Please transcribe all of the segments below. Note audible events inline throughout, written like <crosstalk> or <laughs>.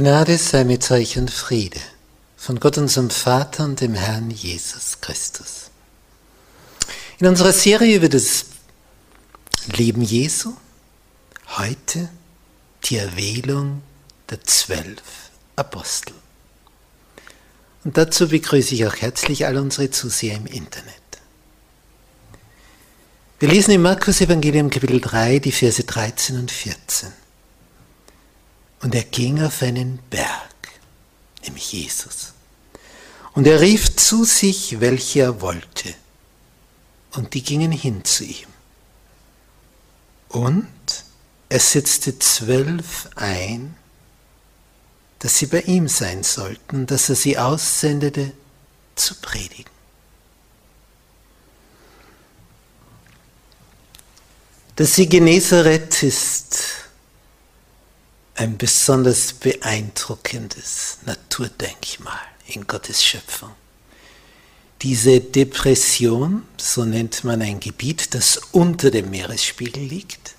Gnade sei mit euch und Friede von Gott unserem Vater und dem Herrn Jesus Christus. In unserer Serie über das Leben Jesu heute die Erwählung der zwölf Apostel. Und dazu begrüße ich auch herzlich all unsere Zuseher im Internet. Wir lesen im Markus Evangelium Kapitel 3 die Verse 13 und 14. Und er ging auf einen Berg, nämlich Jesus. Und er rief zu sich, welche er wollte. Und die gingen hin zu ihm. Und er setzte zwölf ein, dass sie bei ihm sein sollten, dass er sie aussendete zu predigen. Das See Genezareth ist ein besonders beeindruckendes Naturdenkmal in Gottes Schöpfung. Diese Depression, so nennt man ein Gebiet, das unter dem Meeresspiegel liegt,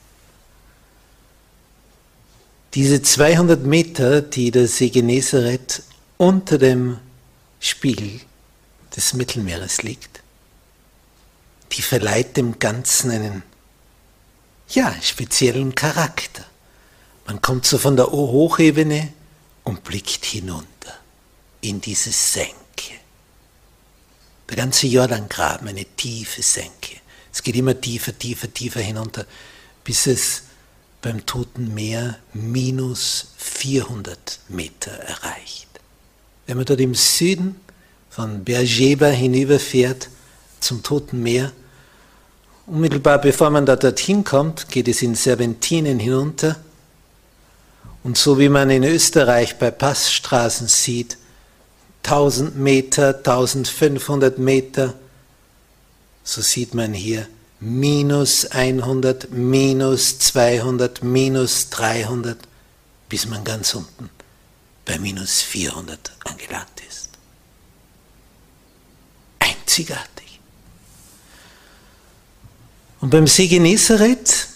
diese 200 Meter, die der See Genezareth unter dem Spiegel des Mittelmeeres liegt, die verleiht dem Ganzen einen ja, speziellen Charakter. Man kommt so von der Hochebene und blickt hinunter in diese Senke. Der ganze Jordangraben, eine tiefe Senke. Es geht immer tiefer, tiefer, tiefer hinunter, bis es beim Toten Meer minus 400 Meter erreicht. Wenn man dort im Süden von Beersheba hinüberfährt zum Toten Meer, unmittelbar bevor man da dorthin kommt, geht es in Serpentinen hinunter und so wie man in Österreich bei Passstraßen sieht, 1000 Meter, 1500 Meter, so sieht man hier minus 100, minus 200, minus 300, bis man ganz unten bei minus 400 angelangt ist. Einzigartig. Und beim See Genezareth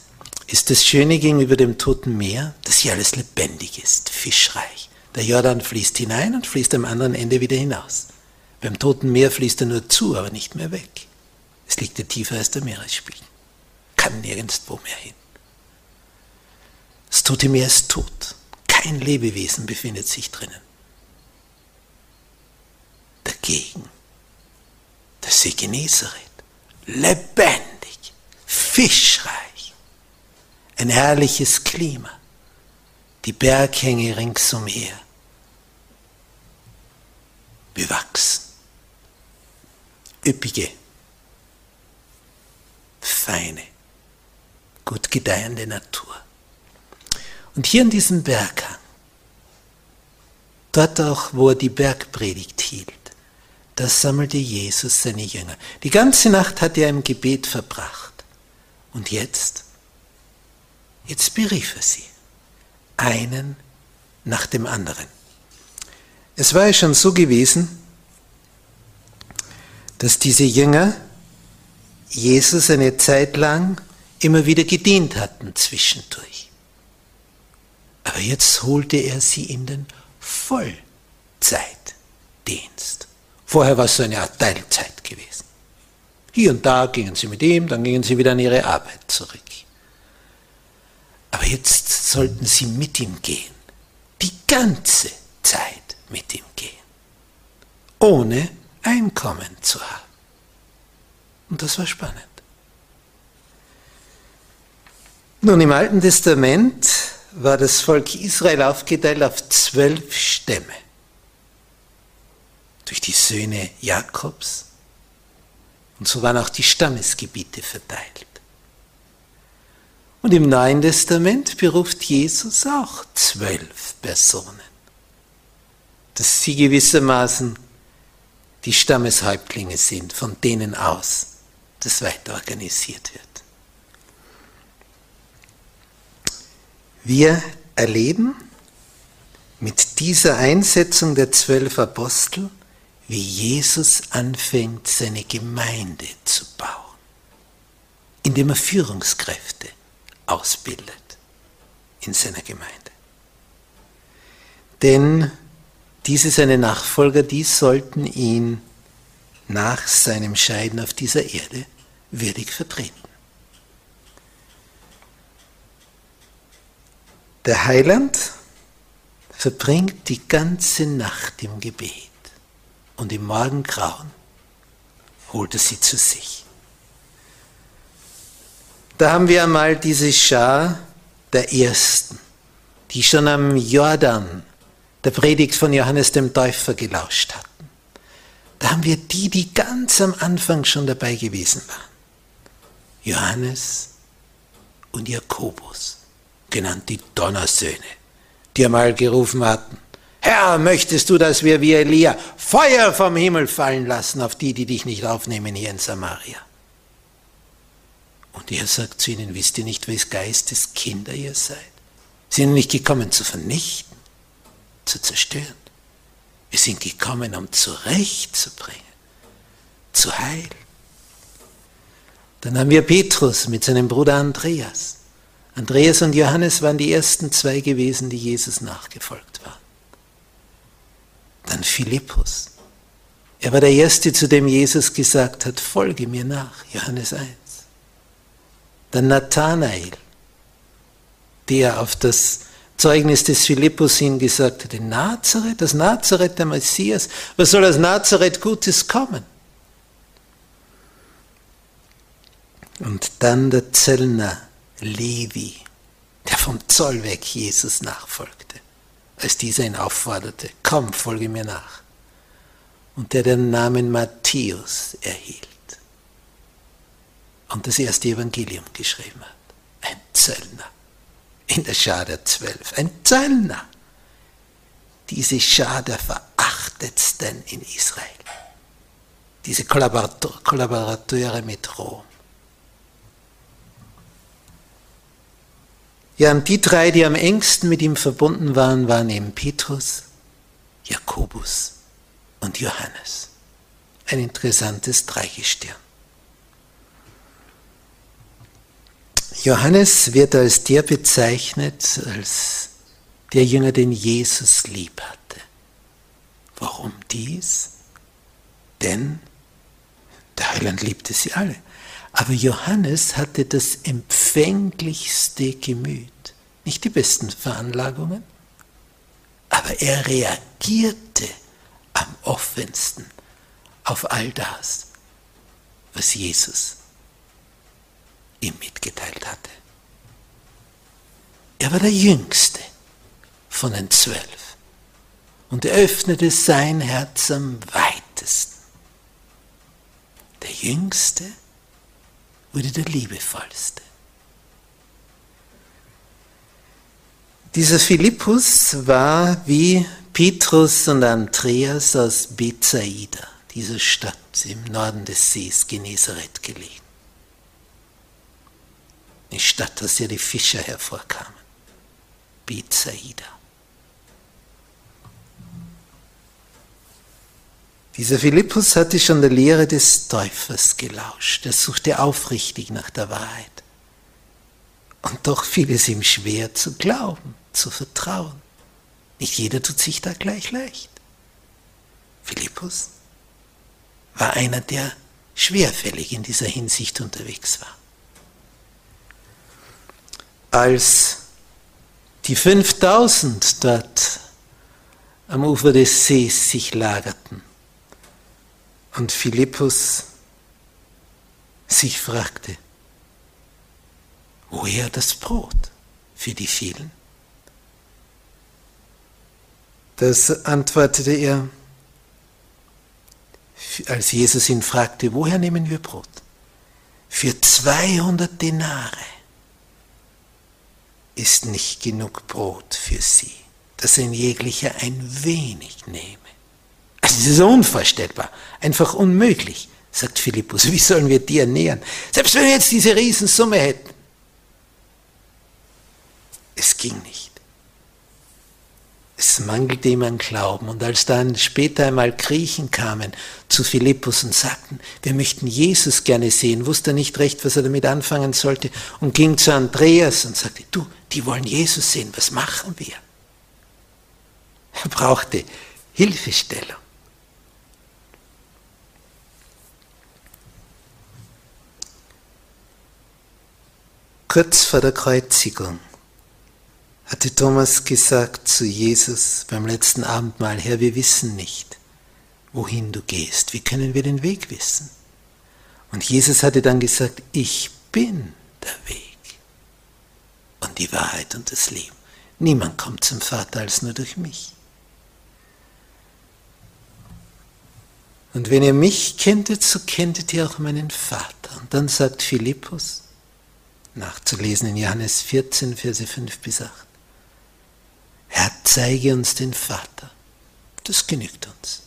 ist das Schöne gegenüber dem Toten Meer, dass hier alles lebendig ist, fischreich. Der Jordan fließt hinein und fließt am anderen Ende wieder hinaus. Beim Toten Meer fließt er nur zu, aber nicht mehr weg. Es liegt ja tiefer als der Meeresspiegel. Kann nirgendwo mehr hin. Das Tote Meer ist tot. Kein Lebewesen befindet sich drinnen. Dagegen der See Genezareth, lebendig, fischreich ein herrliches Klima, die Berghänge ringsumher, bewachsen, üppige, feine, gut gedeihende Natur. Und hier in diesem Berghang, dort auch, wo er die Bergpredigt hielt, da sammelte Jesus seine Jünger. Die ganze Nacht hat er im Gebet verbracht. Und jetzt Jetzt berief er sie, einen nach dem anderen. Es war ja schon so gewesen, dass diese Jünger Jesus eine Zeit lang immer wieder gedient hatten zwischendurch. Aber jetzt holte er sie in den Vollzeitdienst. Vorher war es so eine Art Teilzeit gewesen. Hier und da gingen sie mit ihm, dann gingen sie wieder an ihre Arbeit zurück. Jetzt sollten sie mit ihm gehen. Die ganze Zeit mit ihm gehen. Ohne Einkommen zu haben. Und das war spannend. Nun, im Alten Testament war das Volk Israel aufgeteilt auf zwölf Stämme. Durch die Söhne Jakobs. Und so waren auch die Stammesgebiete verteilt. Und im Neuen Testament beruft Jesus auch zwölf Personen, dass sie gewissermaßen die Stammeshäuptlinge sind, von denen aus das weiter organisiert wird. Wir erleben mit dieser Einsetzung der zwölf Apostel, wie Jesus anfängt, seine Gemeinde zu bauen, indem er Führungskräfte ausbildet in seiner Gemeinde. Denn diese seine Nachfolger, die sollten ihn nach seinem Scheiden auf dieser Erde würdig vertreten. Der Heiland verbringt die ganze Nacht im Gebet und im Morgengrauen holt er sie zu sich. Da haben wir einmal diese Schar der Ersten, die schon am Jordan der Predigt von Johannes dem Täufer gelauscht hatten. Da haben wir die, die ganz am Anfang schon dabei gewesen waren. Johannes und Jakobus genannt die Donnersöhne, die einmal gerufen hatten, Herr, möchtest du, dass wir wie Elia Feuer vom Himmel fallen lassen auf die, die dich nicht aufnehmen hier in Samaria? Und er sagt zu ihnen, wisst ihr nicht, wes Geistes Kinder ihr seid? Sind nicht gekommen zu vernichten, zu zerstören. Wir sind gekommen, um zurechtzubringen, zu heilen. Dann haben wir Petrus mit seinem Bruder Andreas. Andreas und Johannes waren die ersten zwei gewesen, die Jesus nachgefolgt waren. Dann Philippus. Er war der Erste, zu dem Jesus gesagt hat, folge mir nach, Johannes 1. Dann Nathanael, der auf das Zeugnis des Philippus hin gesagt hat, in Nazareth, das Nazareth der Messias, was soll aus Nazareth Gutes kommen? Und dann der Zöllner Levi, der vom Zoll weg Jesus nachfolgte, als dieser ihn aufforderte, komm, folge mir nach. Und der den Namen Matthäus erhielt und das erste Evangelium geschrieben hat. Ein Zöllner in der Schar der Zwölf, ein Zöllner. Diese Schar der verachtetsten in Israel. Diese Kollaborateure mit Rom. Ja, und die drei, die am engsten mit ihm verbunden waren, waren eben Petrus, Jakobus und Johannes. Ein interessantes Dreigestirn. Johannes wird als der bezeichnet, als der Jünger, den Jesus lieb hatte. Warum dies? Denn der Heiland liebte sie alle. Aber Johannes hatte das empfänglichste Gemüt, nicht die besten Veranlagungen, aber er reagierte am offensten auf all das, was Jesus ihm mitgeteilt hatte. Er war der Jüngste von den Zwölf und er öffnete sein Herz am weitesten. Der Jüngste wurde der Liebevollste. Dieser Philippus war wie Petrus und Andreas aus Bethsaida, dieser Stadt im Norden des Sees Genezareth gelegen anstatt dass die Fischer hervorkamen. Bethsaida. Dieser Philippus hatte schon der Lehre des Täufers gelauscht. Er suchte aufrichtig nach der Wahrheit. Und doch fiel es ihm schwer zu glauben, zu vertrauen. Nicht jeder tut sich da gleich leicht. Philippus war einer, der schwerfällig in dieser Hinsicht unterwegs war. Als die 5000 dort am Ufer des Sees sich lagerten und Philippus sich fragte, woher das Brot für die vielen? Das antwortete er, als Jesus ihn fragte, woher nehmen wir Brot? Für 200 Denare ist nicht genug Brot für sie, dass ein jeglicher ein wenig nehme. Also das ist unvorstellbar, einfach unmöglich, sagt Philippus. <laughs> Wie sollen wir die ernähren? Selbst wenn wir jetzt diese Riesensumme hätten. Es ging nicht. Es mangelte ihm an Glauben. Und als dann später einmal Griechen kamen zu Philippus und sagten, wir möchten Jesus gerne sehen, wusste er nicht recht, was er damit anfangen sollte und ging zu Andreas und sagte, du, die wollen Jesus sehen, was machen wir? Er brauchte Hilfestellung. Kurz vor der Kreuzigung hatte Thomas gesagt zu Jesus beim letzten Abendmahl, Herr, wir wissen nicht, wohin du gehst. Wie können wir den Weg wissen? Und Jesus hatte dann gesagt, ich bin der Weg und die Wahrheit und das Leben. Niemand kommt zum Vater als nur durch mich. Und wenn ihr mich kenntet, so kenntet ihr auch meinen Vater. Und dann sagt Philippus, nachzulesen in Johannes 14, Verse 5 bis 8, Herr, zeige uns den Vater. Das genügt uns.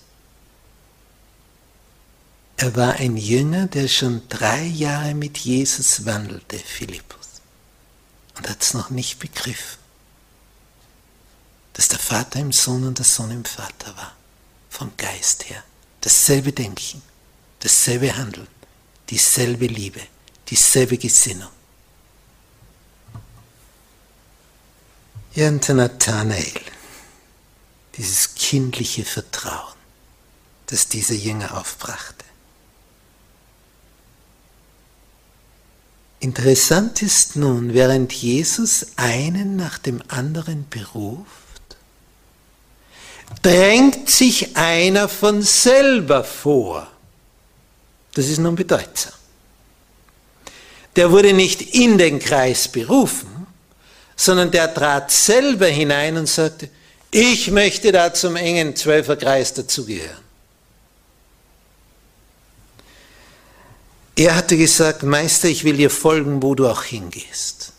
Er war ein Jünger, der schon drei Jahre mit Jesus wandelte, Philippus, und hat es noch nicht begriffen, dass der Vater im Sohn und der Sohn im Vater war, vom Geist her. Dasselbe Denken, dasselbe Handeln, dieselbe Liebe, dieselbe Gesinnung. Und Nathanael, dieses kindliche Vertrauen, das dieser Jünger aufbrachte. Interessant ist nun, während Jesus einen nach dem anderen beruft, drängt sich einer von selber vor. Das ist nun bedeutsam. Der wurde nicht in den Kreis berufen, sondern der trat selber hinein und sagte, ich möchte da zum engen Zwölferkreis dazugehören. Er hatte gesagt, Meister, ich will dir folgen, wo du auch hingehst.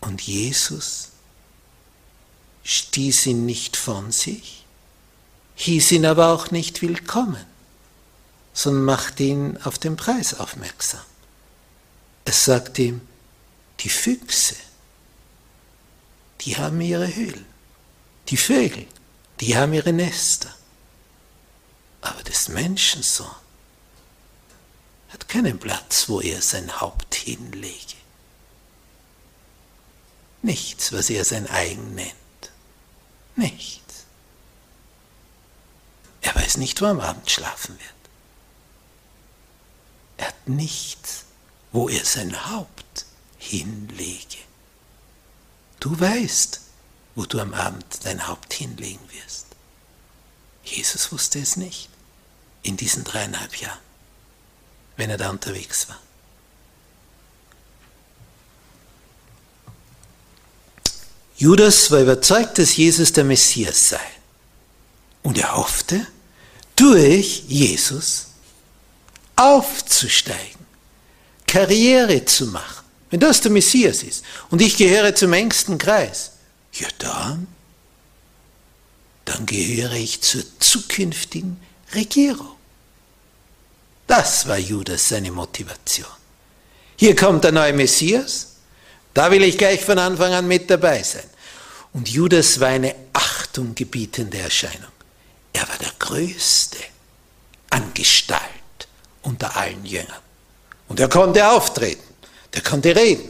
Und Jesus stieß ihn nicht von sich, hieß ihn aber auch nicht willkommen, sondern machte ihn auf den Preis aufmerksam. Er sagte ihm, die Füchse, die haben ihre Höhlen. Die Vögel, die haben ihre Nester. Aber des Menschensohn hat keinen Platz, wo er sein Haupt hinlege. Nichts, was er sein eigen nennt. Nichts. Er weiß nicht, wo er am Abend schlafen wird. Er hat nichts, wo er sein Haupt hinlege. Du weißt, wo du am Abend dein Haupt hinlegen wirst. Jesus wusste es nicht in diesen dreieinhalb Jahren, wenn er da unterwegs war. Judas war überzeugt, dass Jesus der Messias sei. Und er hoffte, durch Jesus aufzusteigen, Karriere zu machen. Wenn das der Messias ist und ich gehöre zum engsten Kreis, ja dann, dann gehöre ich zur zukünftigen Regierung. Das war Judas seine Motivation. Hier kommt der neue Messias, da will ich gleich von Anfang an mit dabei sein. Und Judas war eine achtunggebietende Erscheinung. Er war der Größte an Gestalt unter allen Jüngern. Und er konnte auftreten, der konnte reden,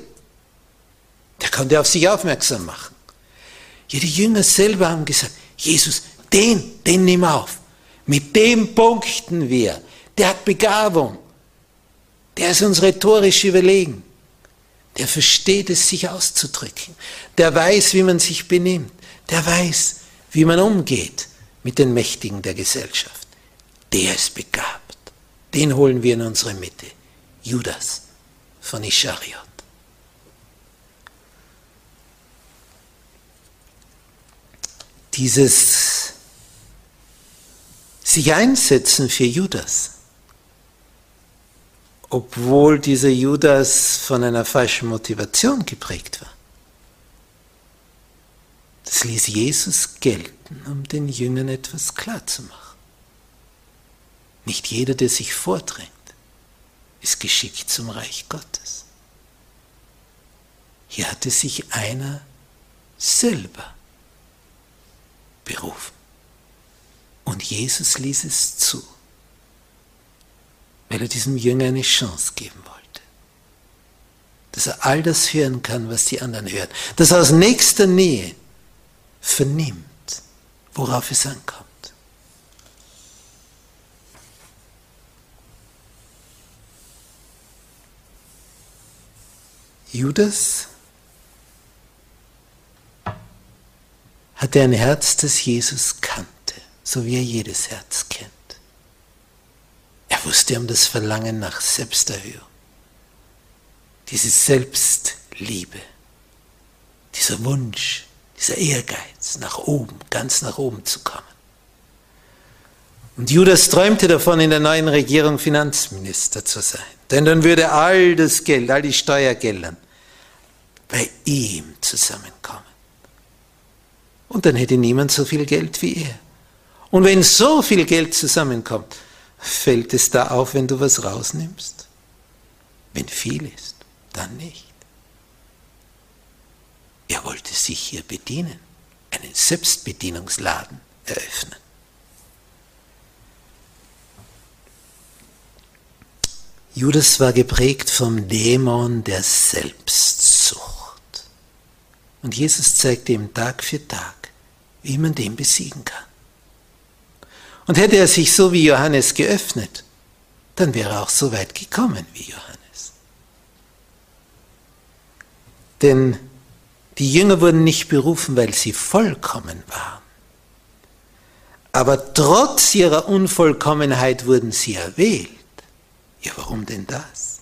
der konnte auf sich aufmerksam machen. Ja, die Jünger selber haben gesagt, Jesus, den, den nimm auf. Mit dem punkten wir. Der hat Begabung. Der ist uns rhetorisch überlegen. Der versteht es, sich auszudrücken. Der weiß, wie man sich benimmt. Der weiß, wie man umgeht mit den Mächtigen der Gesellschaft. Der ist begabt. Den holen wir in unsere Mitte. Judas von Ischariot. Dieses sich einsetzen für Judas, obwohl dieser Judas von einer falschen Motivation geprägt war. Das ließ Jesus gelten, um den Jüngern etwas klarzumachen. Nicht jeder, der sich vordrängt, ist geschickt zum Reich Gottes. Hier hatte sich einer selber berufen. Und Jesus ließ es zu, weil er diesem Jünger eine Chance geben wollte. Dass er all das hören kann, was die anderen hören. Dass er aus nächster Nähe vernimmt, worauf es ankommt. Judas hatte ein Herz, das Jesus kannte, so wie er jedes Herz kennt. Er wusste um das Verlangen nach Selbsterhöhung, diese Selbstliebe, dieser Wunsch, dieser Ehrgeiz, nach oben, ganz nach oben zu kommen. Und Judas träumte davon, in der neuen Regierung Finanzminister zu sein. Denn dann würde all das Geld, all die Steuergelder bei ihm zusammenkommen. Und dann hätte niemand so viel Geld wie er. Und wenn so viel Geld zusammenkommt, fällt es da auf, wenn du was rausnimmst? Wenn viel ist, dann nicht. Er wollte sich hier bedienen, einen Selbstbedienungsladen eröffnen. Judas war geprägt vom Dämon der Selbstsucht. Und Jesus zeigte ihm Tag für Tag, wie man den besiegen kann. Und hätte er sich so wie Johannes geöffnet, dann wäre er auch so weit gekommen wie Johannes. Denn die Jünger wurden nicht berufen, weil sie vollkommen waren. Aber trotz ihrer Unvollkommenheit wurden sie erwählt. Ja, warum denn das?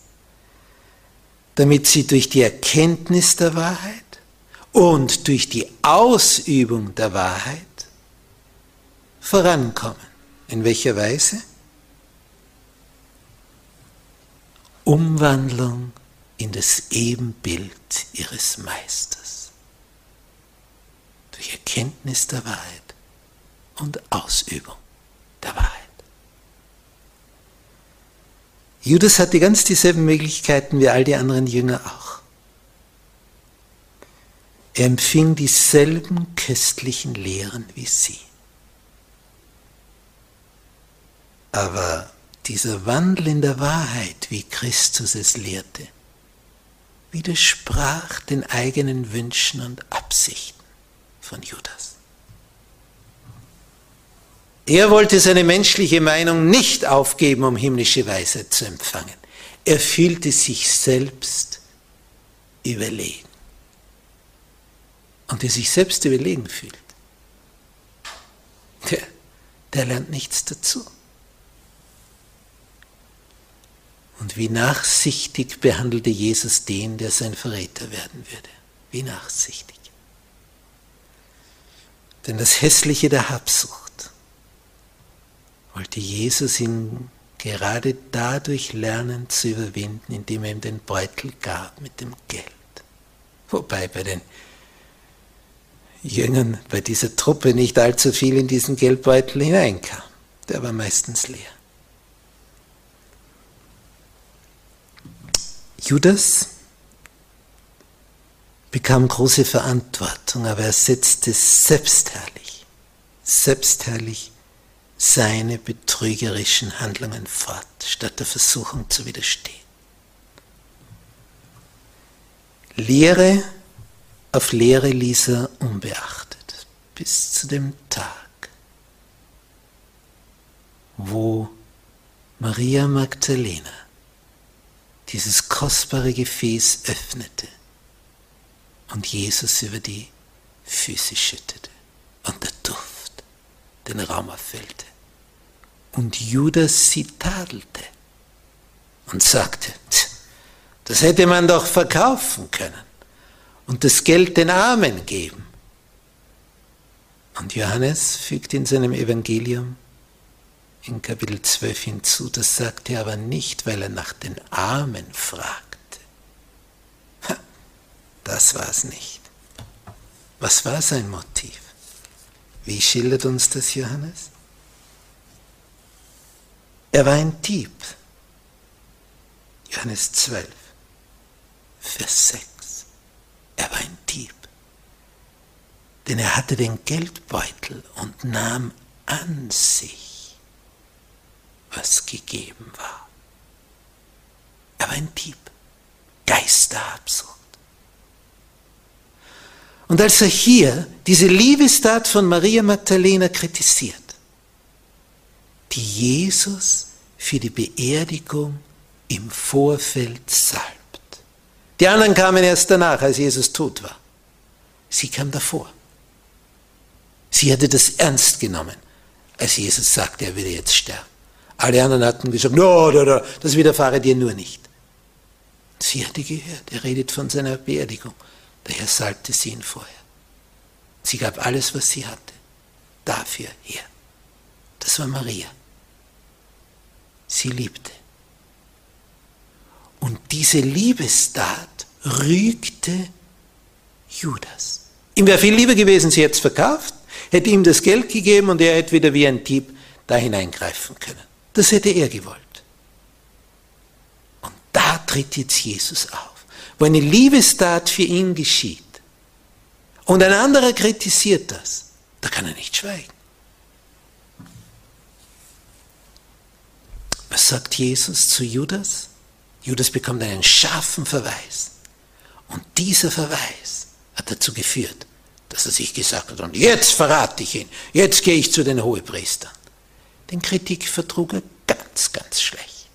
Damit sie durch die Erkenntnis der Wahrheit und durch die Ausübung der Wahrheit vorankommen. In welcher Weise? Umwandlung in das Ebenbild ihres Meisters. Durch Erkenntnis der Wahrheit und Ausübung der Wahrheit. Judas hatte ganz dieselben Möglichkeiten wie all die anderen Jünger auch. Er empfing dieselben köstlichen Lehren wie sie. Aber dieser Wandel in der Wahrheit, wie Christus es lehrte, widersprach den eigenen Wünschen und Absichten von Judas. Er wollte seine menschliche Meinung nicht aufgeben, um himmlische Weisheit zu empfangen. Er fühlte sich selbst überlegen. Und der sich selbst überlegen fühlt, der, der lernt nichts dazu. Und wie nachsichtig behandelte Jesus den, der sein Verräter werden würde. Wie nachsichtig. Denn das Hässliche der Habsucht wollte Jesus ihn gerade dadurch lernen zu überwinden, indem er ihm den Beutel gab mit dem Geld. Wobei bei den Jüngern bei dieser Truppe nicht allzu viel in diesen Geldbeutel hineinkam. Der war meistens leer. Judas bekam große Verantwortung, aber er setzte selbstherrlich, selbstherrlich seine betrügerischen Handlungen fort, statt der Versuchung zu widerstehen. Lehre auf Lehre ließ er unbeachtet, bis zu dem Tag, wo Maria Magdalena dieses kostbare Gefäß öffnete und Jesus über die Füße schüttete und der Duft den Raum erfüllte. Und Judas sie tadelte und sagte, das hätte man doch verkaufen können und das Geld den Armen geben. Und Johannes fügt in seinem Evangelium in Kapitel 12 hinzu, das sagt er aber nicht, weil er nach den Armen fragte. Das war es nicht. Was war sein Motiv? Wie schildert uns das Johannes? Er war ein Dieb. Johannes 12, Vers 6. Er war ein Dieb. Denn er hatte den Geldbeutel und nahm an sich, was gegeben war. Er war ein Dieb. Geisterabsurd. Und als er hier diese Liebestat von Maria Magdalena kritisiert, die Jesus für die Beerdigung im Vorfeld salbt. Die anderen kamen erst danach, als Jesus tot war. Sie kam davor. Sie hatte das ernst genommen, als Jesus sagte, er würde jetzt sterben. Alle anderen hatten gesagt, no, no, no, das widerfahre dir nur nicht. Sie hatte gehört, er redet von seiner Beerdigung. Daher salbte sie ihn vorher. Sie gab alles, was sie hatte, dafür her. Das war Maria. Sie liebte. Und diese Liebestat rügte Judas. Ihm wäre viel lieber gewesen, sie jetzt verkauft, hätte ihm das Geld gegeben und er hätte wieder wie ein Dieb da hineingreifen können. Das hätte er gewollt. Und da tritt jetzt Jesus auf, wo eine Liebestat für ihn geschieht. Und ein anderer kritisiert das. Da kann er nicht schweigen. Was sagt Jesus zu Judas? Judas bekommt einen scharfen Verweis. Und dieser Verweis hat dazu geführt, dass er sich gesagt hat, und jetzt verrate ich ihn, jetzt gehe ich zu den Hohepriestern. Den Kritik vertrug er ganz, ganz schlecht.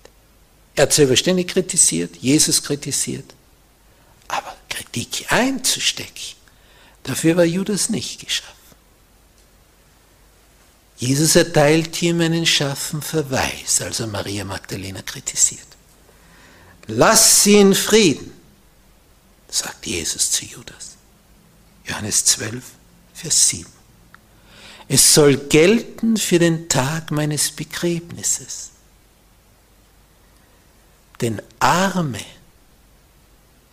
Er hat selber ständig kritisiert, Jesus kritisiert, aber Kritik einzustecken, dafür war Judas nicht geschaffen. Jesus erteilt ihm einen scharfen Verweis, als er Maria Magdalena kritisiert. Lass sie in Frieden, sagt Jesus zu Judas. Johannes 12, Vers 7. Es soll gelten für den Tag meines Begräbnisses. Denn Arme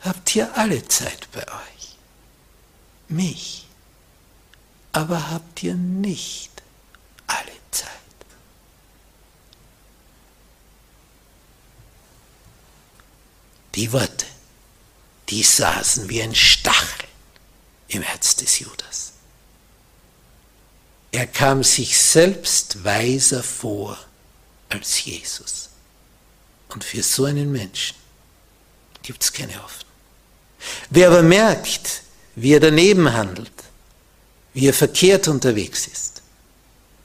habt ihr alle Zeit bei euch. Mich aber habt ihr nicht alle Zeit. Die Worte, die saßen wie ein Stachel im Herz des Judas. Er kam sich selbst weiser vor als Jesus. Und für so einen Menschen gibt es keine Hoffnung. Wer aber merkt, wie er daneben handelt, wie er verkehrt unterwegs ist,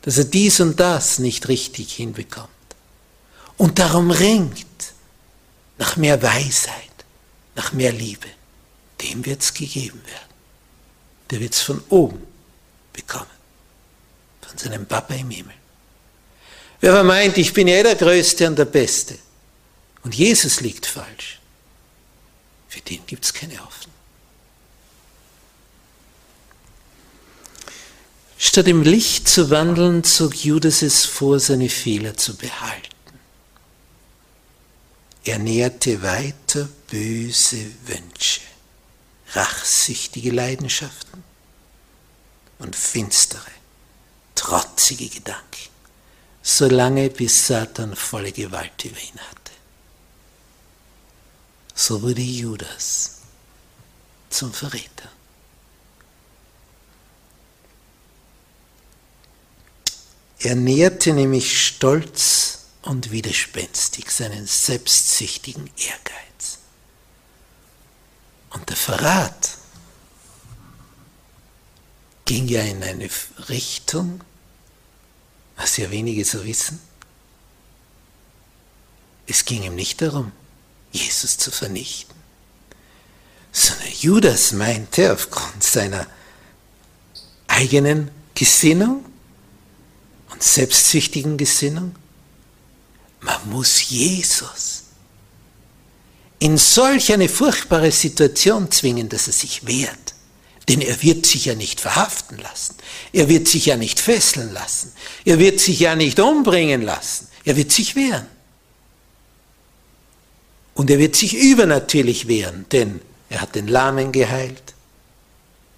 dass er dies und das nicht richtig hinbekommt und darum ringt, nach mehr Weisheit, nach mehr Liebe, dem wird es gegeben werden. Der wird es von oben bekommen, von seinem Papa im Himmel. Wer aber meint, ich bin ja der Größte und der Beste und Jesus liegt falsch, für den gibt es keine Hoffnung. Statt im Licht zu wandeln, zog Judas es vor, seine Fehler zu behalten. Er nährte weiter böse Wünsche, rachsüchtige Leidenschaften und finstere, trotzige Gedanken, solange bis Satan volle Gewalt über ihn hatte. So wurde Judas zum Verräter. Er nährte nämlich stolz und widerspenstig seinen selbstsüchtigen Ehrgeiz. Und der Verrat ging ja in eine Richtung, was ja wenige so wissen. Es ging ihm nicht darum, Jesus zu vernichten, sondern Judas meinte aufgrund seiner eigenen Gesinnung und selbstsüchtigen Gesinnung, man muss Jesus in solch eine furchtbare Situation zwingen, dass er sich wehrt. Denn er wird sich ja nicht verhaften lassen. Er wird sich ja nicht fesseln lassen. Er wird sich ja nicht umbringen lassen. Er wird sich wehren. Und er wird sich übernatürlich wehren, denn er hat den Lahmen geheilt,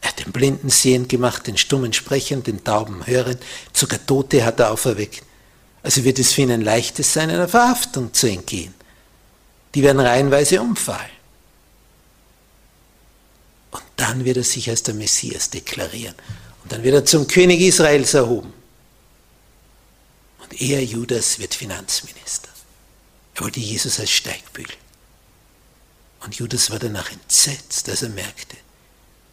er hat den Blinden sehend gemacht, den Stummen sprechen, den Tauben hören, sogar Tote hat er auferweckt. Also wird es für ihn ein leichtes sein, einer Verhaftung zu entgehen. Die werden reihenweise umfallen. Und dann wird er sich als der Messias deklarieren. Und dann wird er zum König Israels erhoben. Und er, Judas, wird Finanzminister. Er wollte Jesus als Steigbügel. Und Judas war danach entsetzt, als er merkte,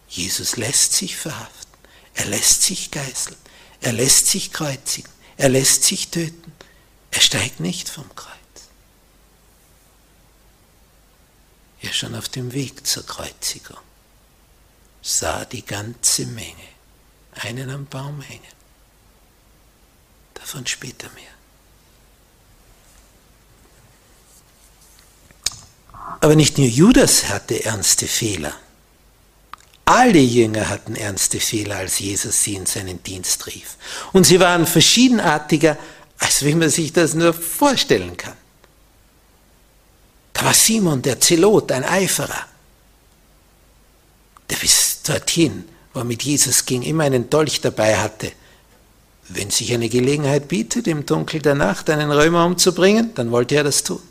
Jesus lässt sich verhaften, er lässt sich geißeln, er lässt sich kreuzigen, er lässt sich töten, er steigt nicht vom Kreuz. Er schon auf dem Weg zur Kreuzigung sah die ganze Menge einen am Baum hängen. Davon später mehr. Aber nicht nur Judas hatte ernste Fehler. Alle Jünger hatten ernste Fehler, als Jesus sie in seinen Dienst rief. Und sie waren verschiedenartiger, als wie man sich das nur vorstellen kann. Da war Simon, der Zelot, ein Eiferer, der bis dorthin, wo er mit Jesus ging, immer einen Dolch dabei hatte. Wenn sich eine Gelegenheit bietet, im Dunkel der Nacht einen Römer umzubringen, dann wollte er das tun.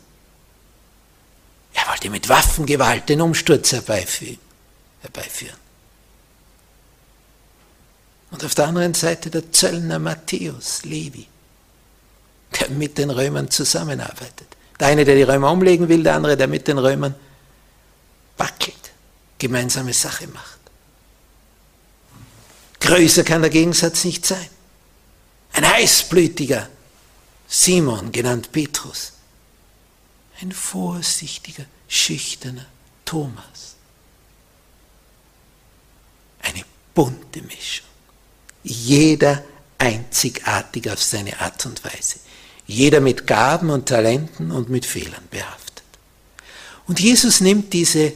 Er wollte mit Waffengewalt den Umsturz herbeiführen. Und auf der anderen Seite der Zöllner Matthäus, Levi, der mit den Römern zusammenarbeitet. Der eine, der die Römer umlegen will, der andere, der mit den Römern wackelt, gemeinsame Sache macht. Größer kann der Gegensatz nicht sein. Ein heißblütiger Simon, genannt Petrus, ein vorsichtiger, schüchterner Thomas. Eine bunte Mischung. Jeder einzigartig auf seine Art und Weise. Jeder mit Gaben und Talenten und mit Fehlern behaftet. Und Jesus nimmt diese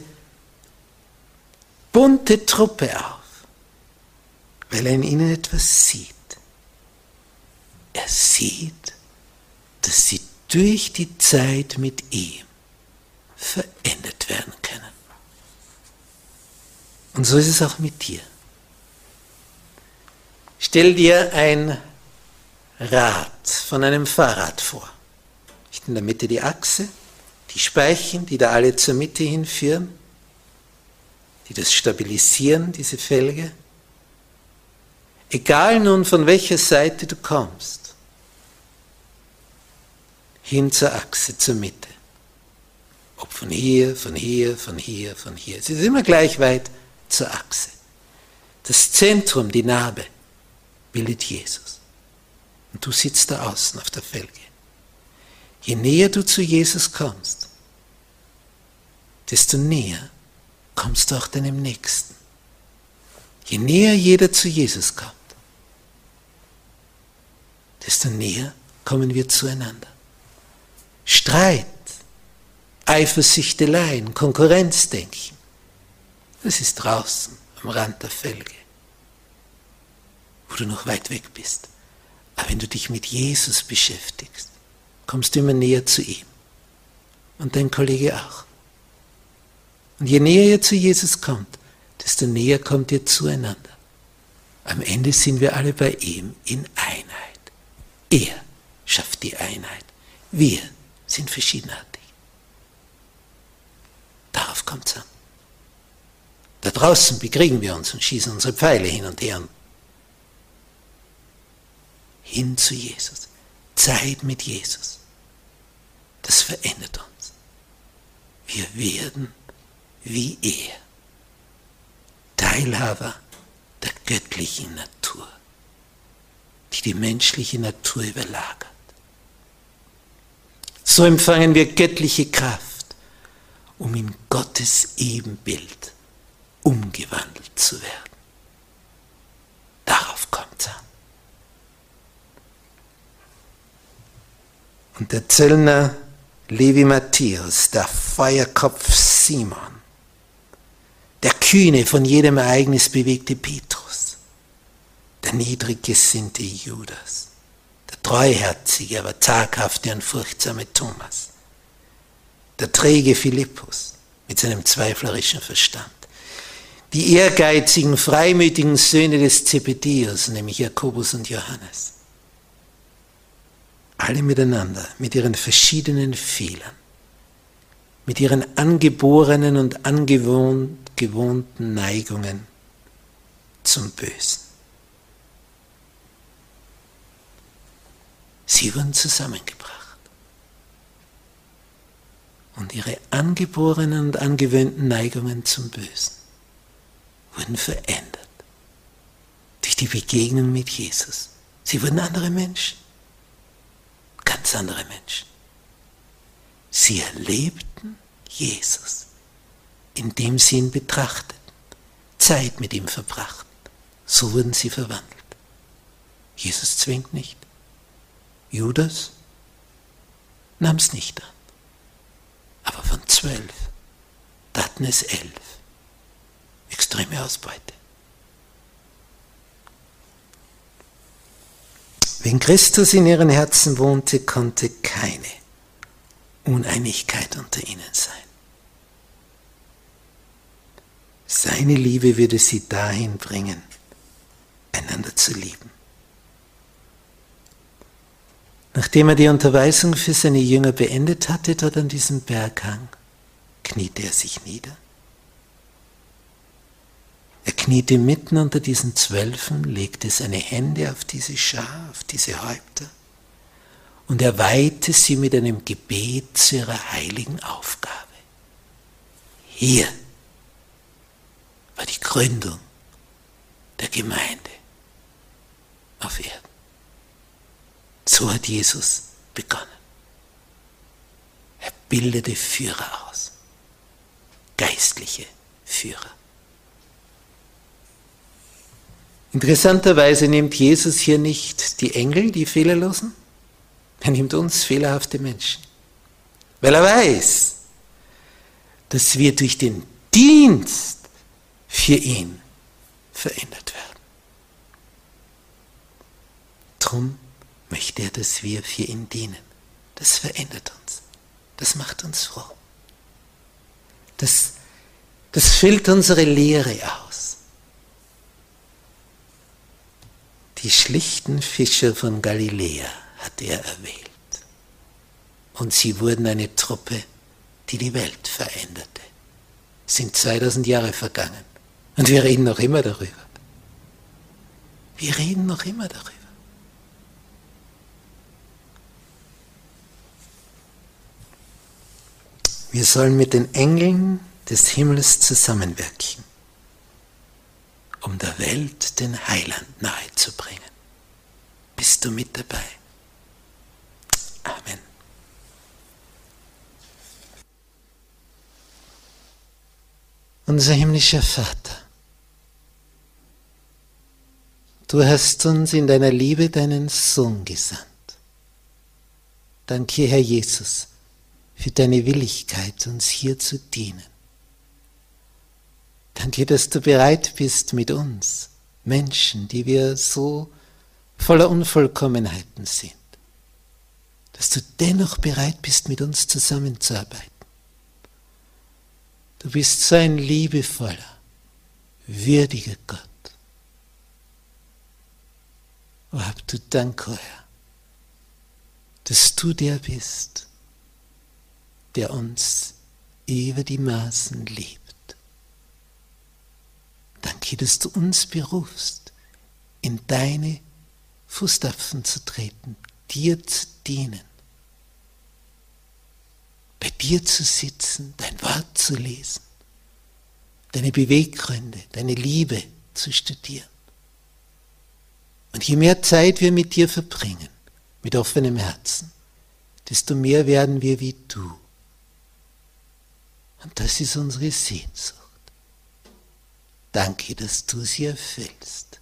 bunte Truppe auf, weil er in ihnen etwas sieht. Er sieht, dass sie durch die Zeit mit ihm verändert werden können. Und so ist es auch mit dir. Stell dir ein Rad von einem Fahrrad vor. In der Mitte die Achse, die Speichen, die da alle zur Mitte hinführen, die das stabilisieren, diese Felge. Egal nun von welcher Seite du kommst, hin zur Achse, zur Mitte. Ob von hier, von hier, von hier, von hier. Es ist immer gleich weit zur Achse. Das Zentrum, die Narbe, bildet Jesus. Und du sitzt da außen auf der Felge. Je näher du zu Jesus kommst, desto näher kommst du auch deinem Nächsten. Je näher jeder zu Jesus kommt, desto näher kommen wir zueinander. Streit, Eifersüchteleien, Konkurrenzdenken. Das ist draußen am Rand der Felge, wo du noch weit weg bist. Aber wenn du dich mit Jesus beschäftigst, kommst du immer näher zu ihm. Und dein Kollege auch. Und je näher ihr zu Jesus kommt, desto näher kommt ihr zueinander. Am Ende sind wir alle bei ihm in Einheit. Er schafft die Einheit. Wir sind verschiedenartig. Darauf kommt es an. Da draußen bekriegen wir uns und schießen unsere Pfeile hin und her. Hin zu Jesus. Zeit mit Jesus. Das verändert uns. Wir werden wie er. Teilhaber der göttlichen Natur, die die menschliche Natur überlagert. So empfangen wir göttliche Kraft, um in Gottes Ebenbild umgewandelt zu werden. Darauf kommt es an. Und der Zöllner Levi Matthäus, der Feuerkopf Simon, der kühne, von jedem Ereignis bewegte Petrus, der niedrig gesinnte Judas, der treuherzige, aber zaghafte und furchtsame Thomas, der träge Philippus mit seinem zweiflerischen Verstand, die ehrgeizigen, freimütigen Söhne des Zebedeus, nämlich Jakobus und Johannes, alle miteinander, mit ihren verschiedenen Fehlern, mit ihren angeborenen und angewohnten Neigungen zum Bösen. Sie wurden zusammengebracht. Und ihre angeborenen und angewöhnten Neigungen zum Bösen wurden verändert durch die Begegnung mit Jesus. Sie wurden andere Menschen, ganz andere Menschen. Sie erlebten Jesus, indem sie ihn betrachteten, Zeit mit ihm verbrachten. So wurden sie verwandelt. Jesus zwingt nicht. Judas nahm es nicht an. Aber von zwölf taten es elf. Extreme Ausbeute. Wenn Christus in ihren Herzen wohnte, konnte keine Uneinigkeit unter ihnen sein. Seine Liebe würde sie dahin bringen, einander zu lieben. Nachdem er die Unterweisung für seine Jünger beendet hatte, dort an diesem Berghang, kniete er sich nieder. Er kniete mitten unter diesen Zwölfen, legte seine Hände auf diese Schar, auf diese Häupter und er weihte sie mit einem Gebet zu ihrer heiligen Aufgabe. Hier war die Gründung der Gemeinde auf Erden. So hat Jesus begonnen. Er bildete Führer aus, geistliche Führer. Interessanterweise nimmt Jesus hier nicht die Engel, die Fehlerlosen, er nimmt uns fehlerhafte Menschen, weil er weiß, dass wir durch den Dienst für ihn verändert werden. Drum möchte er, dass wir für ihn dienen. Das verändert uns. Das macht uns froh. Das, das füllt unsere Lehre aus. Die schlichten Fischer von Galiläa hat er erwählt. Und sie wurden eine Truppe, die die Welt veränderte. Es sind 2000 Jahre vergangen. Und wir reden noch immer darüber. Wir reden noch immer darüber. Wir sollen mit den Engeln des Himmels zusammenwirken, um der Welt den Heiland nahezubringen. Bist du mit dabei? Amen. Unser himmlischer Vater, du hast uns in deiner Liebe deinen Sohn gesandt. Danke, Herr Jesus, für deine Willigkeit, uns hier zu dienen. Danke, dass du bereit bist mit uns, Menschen, die wir so voller Unvollkommenheiten sind, dass du dennoch bereit bist, mit uns zusammenzuarbeiten. Du bist so ein liebevoller, würdiger Gott. Oh, hab du Dank, oh Herr, dass du der bist, der uns über die Maßen liebt. Danke, dass du uns berufst in deine Fußstapfen zu treten, dir zu dienen, bei dir zu sitzen, dein Wort zu lesen, deine Beweggründe, deine Liebe zu studieren. Und je mehr Zeit wir mit dir verbringen, mit offenem Herzen, desto mehr werden wir wie du. Und das ist unsere Sehnsucht. Danke, dass du sie erfüllst.